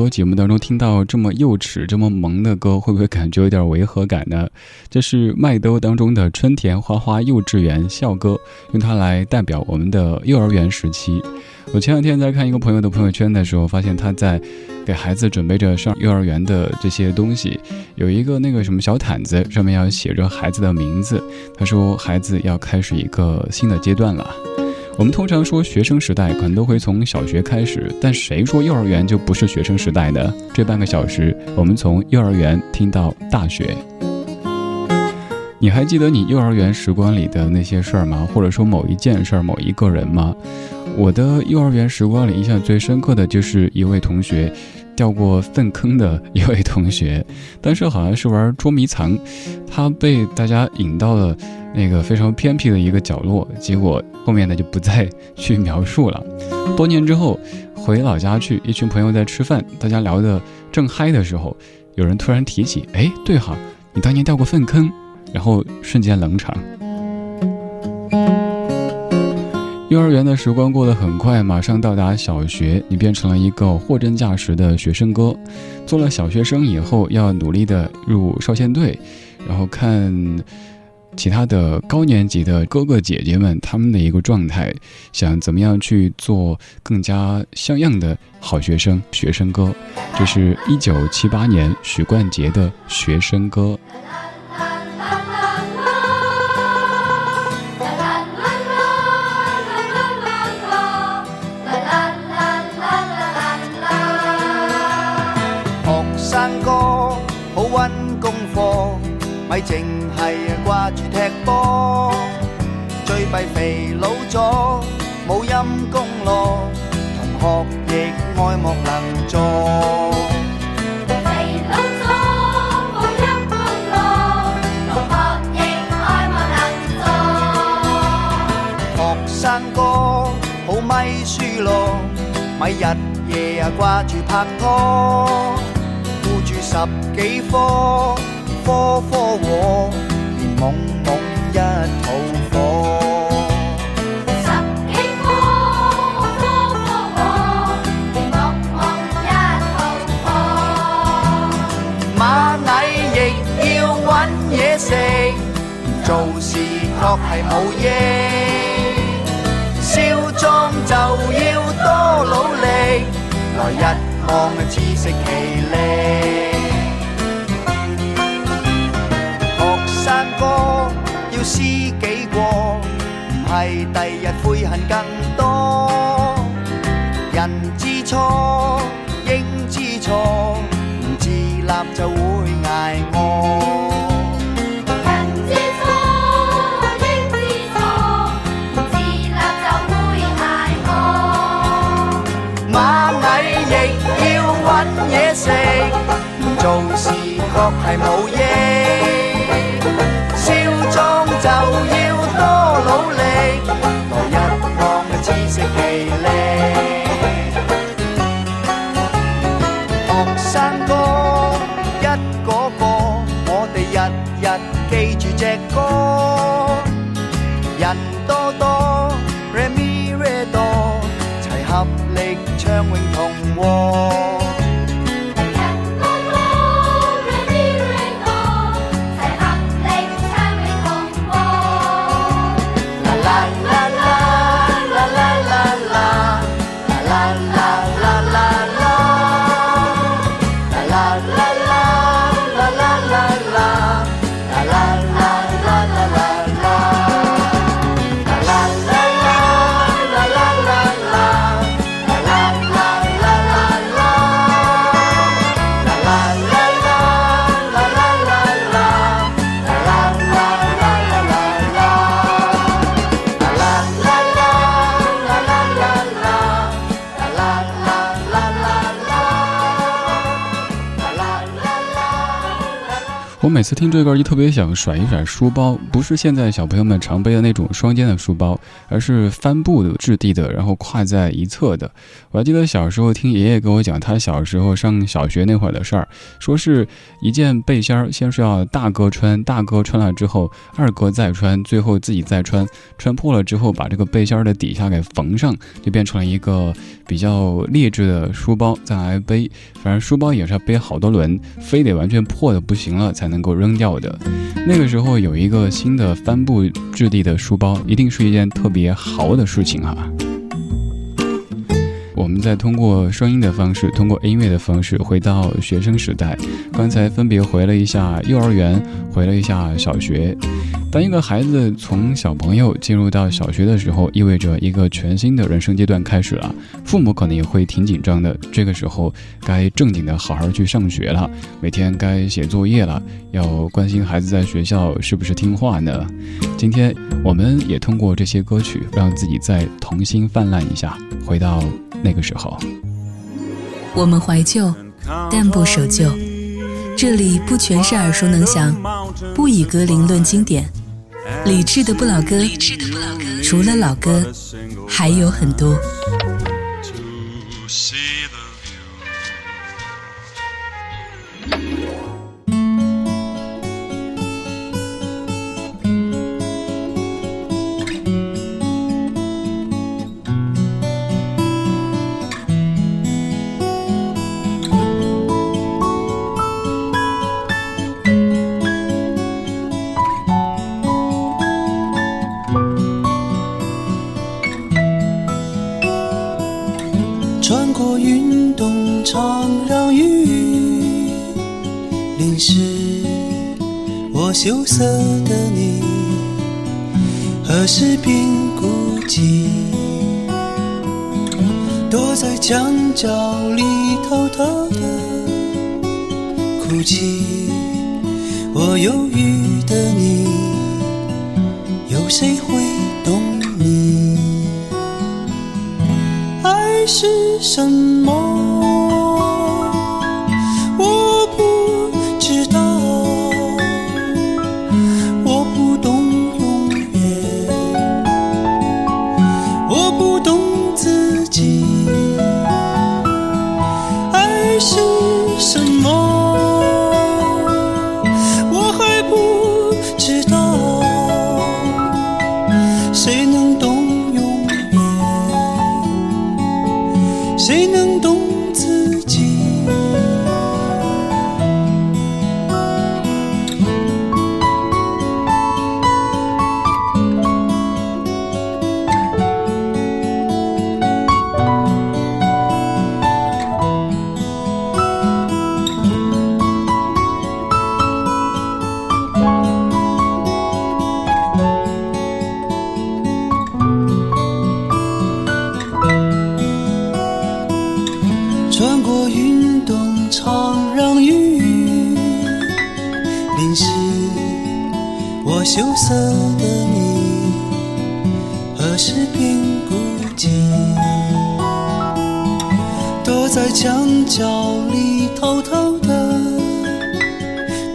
档老歌节目当中听到这么幼稚、这么萌的歌，会不会感觉有点违和感呢？这是麦兜当中的春田花花幼稚园校歌，用它来代表我们的幼儿园时期。我前两天在看一个朋友的朋友圈的时候，发现他在给孩子准备着上幼儿园的这些东西，有一个那个什么小毯子，上面要写着孩子的名字。他说孩子要开始一个新的阶段了。我们通常说学生时代可能都会从小学开始，但谁说幼儿园就不是学生时代呢？这半个小时，我们从幼儿园听到大学。你还记得你幼儿园时光里的那些事儿吗？或者说某一件事儿、某一个人吗？我的幼儿园时光里印象最深刻的就是一位同学。掉过粪坑的一位同学，当时好像是玩捉迷藏，他被大家引到了那个非常偏僻的一个角落，结果后面呢就不再去描述了。多年之后回老家去，一群朋友在吃饭，大家聊得正嗨的时候，有人突然提起：“哎，对哈，你当年掉过粪坑。”然后瞬间冷场。幼儿园的时光过得很快，马上到达小学，你变成了一个货真价实的学生哥。做了小学生以后，要努力的入少先队，然后看其他的高年级的哥哥姐姐们他们的一个状态，想怎么样去做更加像样的好学生、学生哥。这是一九七八年许冠杰的学生歌。净系挂住踢波最弊肥佬咗冇音功咯同学亦爱莫能助肥佬咗冇阴功咯同学亦爱莫能助学生哥好咪书咯咪日夜啊挂住拍拖顾住十几科。科科和，连懵懵一肚火。十几科科科和，连懵懵一肚火。蚂蚁亦要揾嘢食，做事确系冇益。少壮就要多努力，来日望自食其力。系第日悔恨更多人之初应知错唔自立就会挨饿。人之初应知错唔自立就会挨饿。蚂蚁亦要揾嘢食做事确系冇 music. 我每次听这歌就特别想甩一甩书包，不是现在小朋友们常背的那种双肩的书包，而是帆布的质地的，然后挎在一侧的。我还记得小时候听爷爷跟我讲他小时候上小学那会儿的事儿，说是一件背心儿，先是要大哥穿，大哥穿了之后，二哥再穿，最后自己再穿，穿破了之后把这个背心儿的底下给缝上，就变成了一个比较劣质的书包，再来背。反正书包也是要背好多轮，非得完全破的不行了才能够扔掉的。那个时候有一个新的帆布质地的书包，一定是一件特别豪的事情哈。我们再通过声音的方式，通过音乐的方式，回到学生时代。刚才分别回了一下幼儿园，回了一下小学。当一个孩子从小朋友进入到小学的时候，意味着一个全新的人生阶段开始了。父母可能也会挺紧张的，这个时候该正经的好好去上学了，每天该写作业了，要关心孩子在学校是不是听话呢？今天我们也通过这些歌曲，让自己再童心泛滥一下，回到那个时候。我们怀旧，但不守旧。这里不全是耳熟能详，不以歌龄论经典。理智的不老歌，除了老歌，还有很多。何时便孤寂？躲在墙角里偷偷的哭泣。我忧郁的你，有谁会懂你？爱是什么？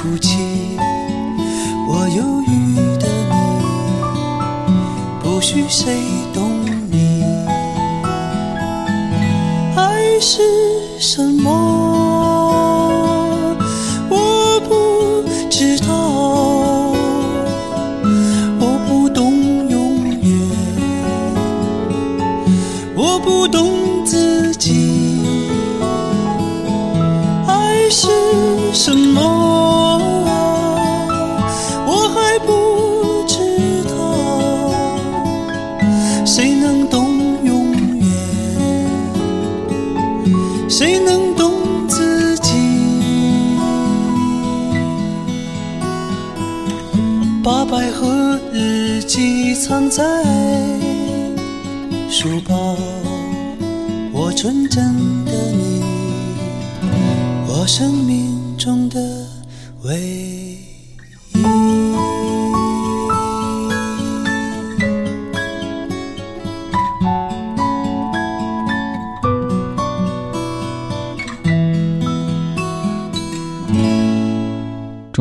哭泣。我忧郁的你，不许谁懂你。爱是什么？把百合日记藏在书包，我纯真的你，我生命中的唯一。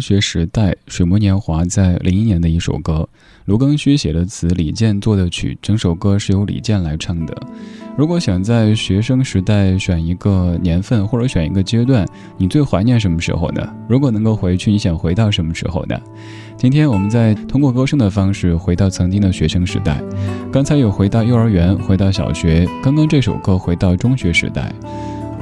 学时代水木年华在零一年的一首歌，卢庚戌写的词，李健作的曲，整首歌是由李健来唱的。如果想在学生时代选一个年份或者选一个阶段，你最怀念什么时候呢？如果能够回去，你想回到什么时候呢？今天我们在通过歌声的方式回到曾经的学生时代，刚才有回到幼儿园，回到小学，刚刚这首歌回到中学时代。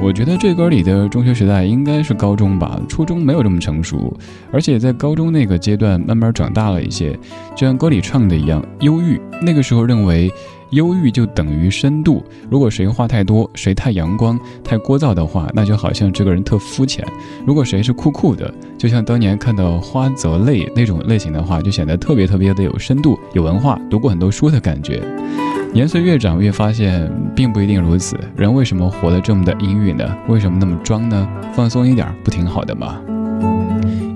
我觉得这歌里的中学时代应该是高中吧，初中没有这么成熟，而且在高中那个阶段慢慢长大了一些，就像歌里唱的一样，忧郁。那个时候认为。忧郁就等于深度。如果谁话太多，谁太阳光、太聒噪的话，那就好像这个人特肤浅；如果谁是酷酷的，就像当年看到花泽类那种类型的话，就显得特别特别的有深度、有文化，读过很多书的感觉。年岁越长，越发现并不一定如此。人为什么活得这么的阴郁呢？为什么那么装呢？放松一点，不挺好的吗？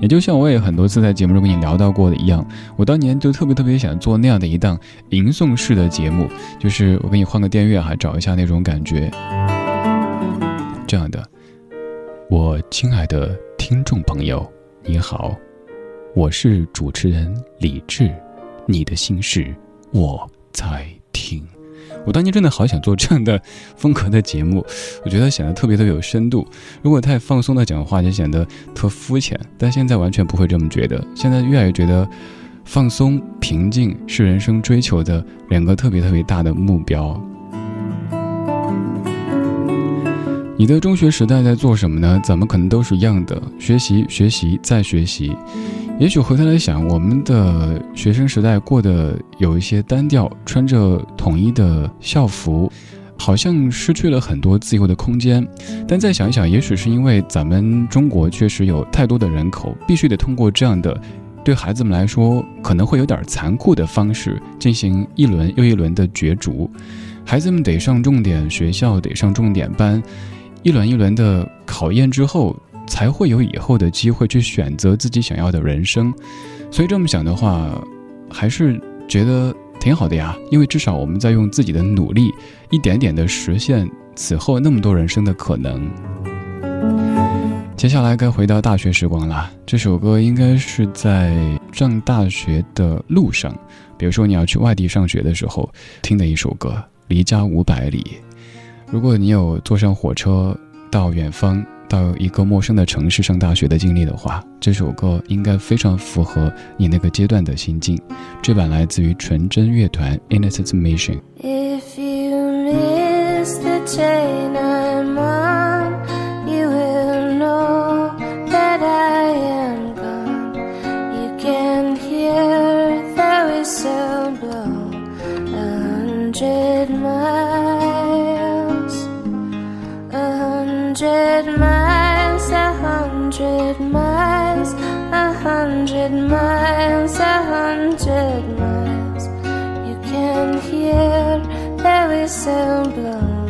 也就像我也很多次在节目中跟你聊到过的一样，我当年就特别特别想做那样的一档吟诵式的节目，就是我给你换个电乐，哈找一下那种感觉。这样的，我亲爱的听众朋友，你好，我是主持人李志，你的心事我在听。我当年真的好想做这样的风格的节目，我觉得显得特别的有深度。如果太放松的讲话，就显得特肤浅。但现在完全不会这么觉得，现在越来越觉得放松、平静是人生追求的两个特别特别大的目标。你的中学时代在做什么呢？怎么可能都是一样的？学习、学习再学习。也许回头来想，我们的学生时代过得有一些单调，穿着统一的校服，好像失去了很多自由的空间。但再想一想，也许是因为咱们中国确实有太多的人口，必须得通过这样的对孩子们来说可能会有点残酷的方式进行一轮又一轮的角逐。孩子们得上重点学校，得上重点班，一轮一轮的考验之后。才会有以后的机会去选择自己想要的人生，所以这么想的话，还是觉得挺好的呀。因为至少我们在用自己的努力，一点点的实现此后那么多人生的可能。接下来该回到大学时光了。这首歌应该是在上大学的路上，比如说你要去外地上学的时候听的一首歌，《离家五百里》。如果你有坐上火车到远方。到一个陌生的城市上大学的经历的话，这首歌应该非常符合你那个阶段的心境。这版来自于纯真乐团《Innocent Mission》。If you miss the train hundred miles, a hundred miles. You can hear the whistle blow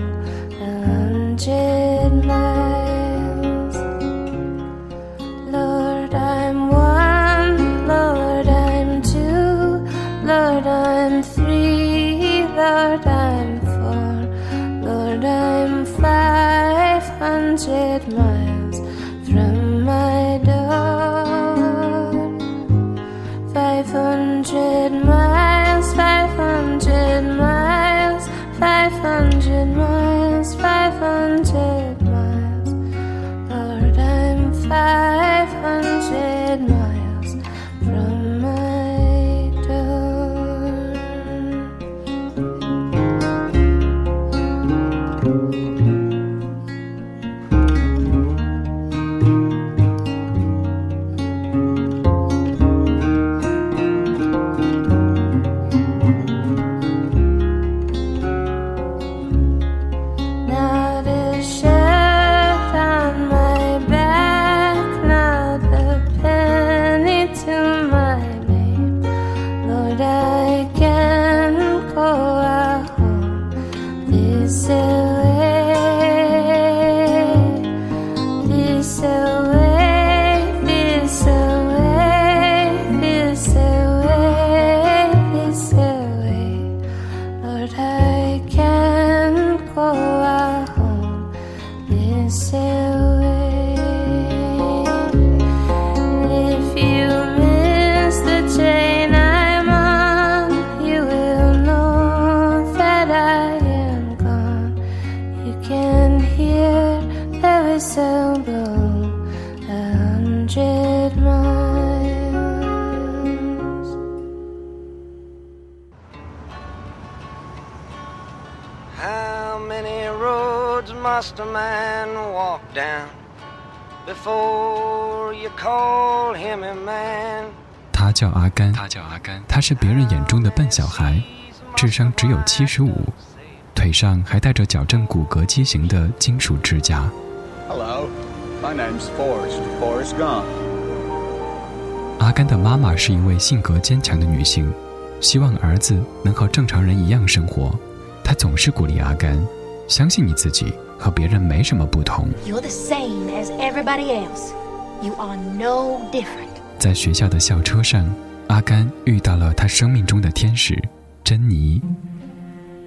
阿甘，他叫阿甘，他是别人眼中的笨小孩，智商只有七十五，腿上还带着矫正骨骼畸形的金属支架。Hello, my name's Forrest. Forrest Gump. 阿甘的妈妈是一位性格坚强的女性，希望儿子能和正常人一样生活。她总是鼓励阿甘，相信你自己，和别人没什么不同。You're the same as everybody else. You are no different. 在学校的校车上，阿甘遇到了他生命中的天使珍妮。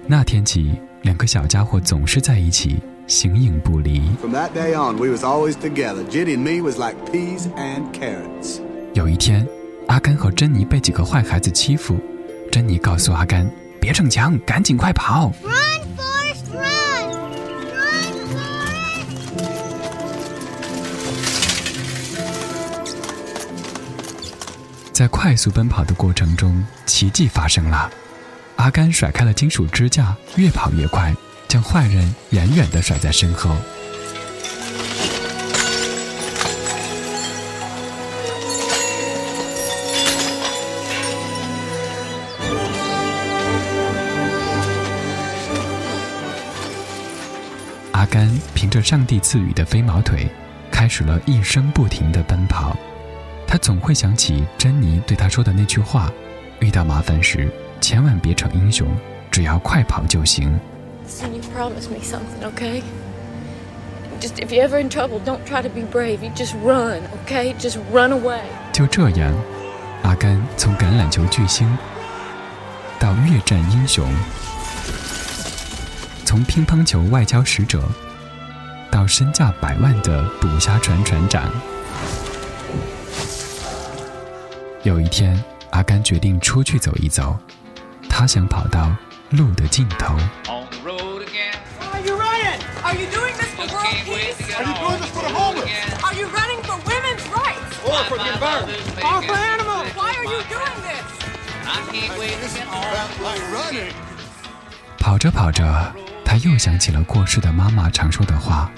那天起，两个小家伙总是在一起，形影不离。From that day on, we was always together. Jenny and me was like peas and carrots. 有一天，阿甘和珍妮被几个坏孩子欺负，珍妮告诉阿甘：“别逞强，赶紧快跑！”在快速奔跑的过程中，奇迹发生了。阿甘甩开了金属支架，越跑越快，将坏人远远地甩在身后。阿甘凭着上帝赐予的飞毛腿，开始了一声不停的奔跑。他总会想起珍妮对他说的那句话：遇到麻烦时，千万别逞英雄，只要快跑就行。Listen, you promise me something, okay? Just if you're ever in trouble, don't try to be brave. You just run, okay? Just run away. 就这样，阿甘从橄榄球巨星到越战英雄，从乒乓球外交使者到身价百万的捕虾船船长。有一天，阿甘决定出去走一走，他想跑到路的尽头。On the road again. Are you running? Are you doing this for world can't wait to peace? get home. Again. Are you running for women's rights? Or for the environment. Or for animals? Why are you doing this? I can't wait to get home. 跑着跑着，他又想起了过世的妈妈常说的话：“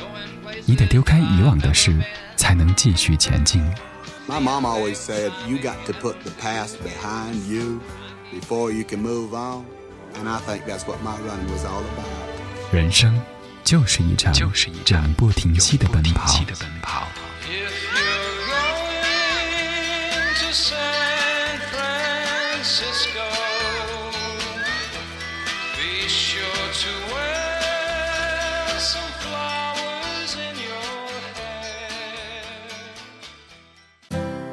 你得丢开以往的事，才能继续前进。” My mom always said, you got to put the past behind you before you can move on. And I think that's what my running was all about. 人生就是一场永不停息的奔跑。 If you're going to San Francisco,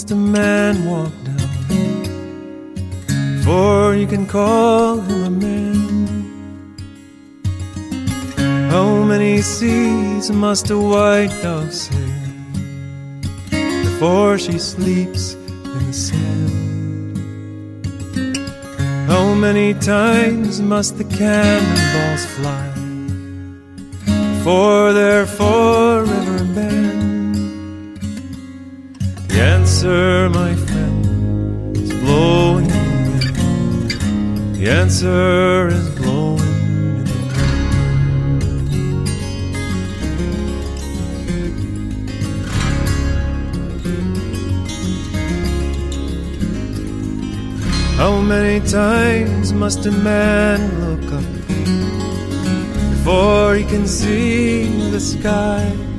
Must a man walk down before you can call him a man? How many seas must a white dove sail before she sleeps in the sand? How many times must the cannonballs fly before they're forever banned? Answer, my friend, is blowing in the wind. The answer is blowing in the wind. How many times must a man look up before he can see the sky?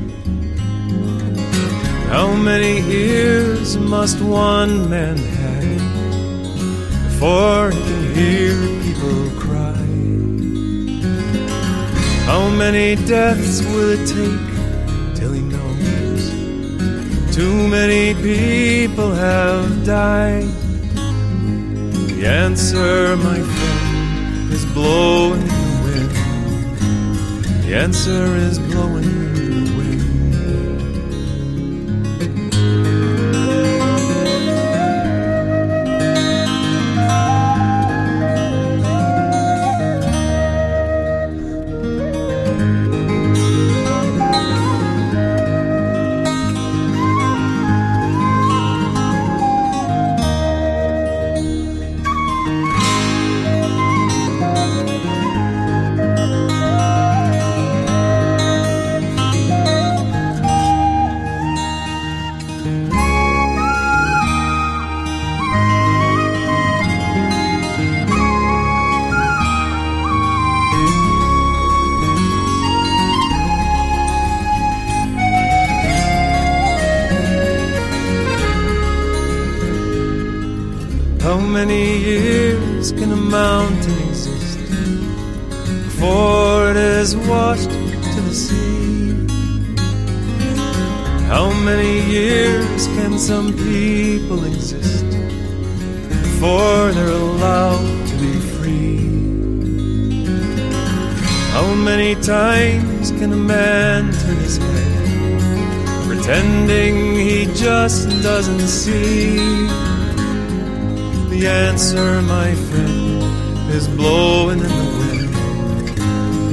How many ears must one man have before he can hear people cry? How many deaths will it take till he knows? Too many people have died. The answer, my friend, is blowing in the wind. The answer is blowing before it is washed to the sea? How many years can some people exist before they're allowed to be free? How many times can a man turn his head pretending he just doesn't see? The answer, my friend, is blowing in the.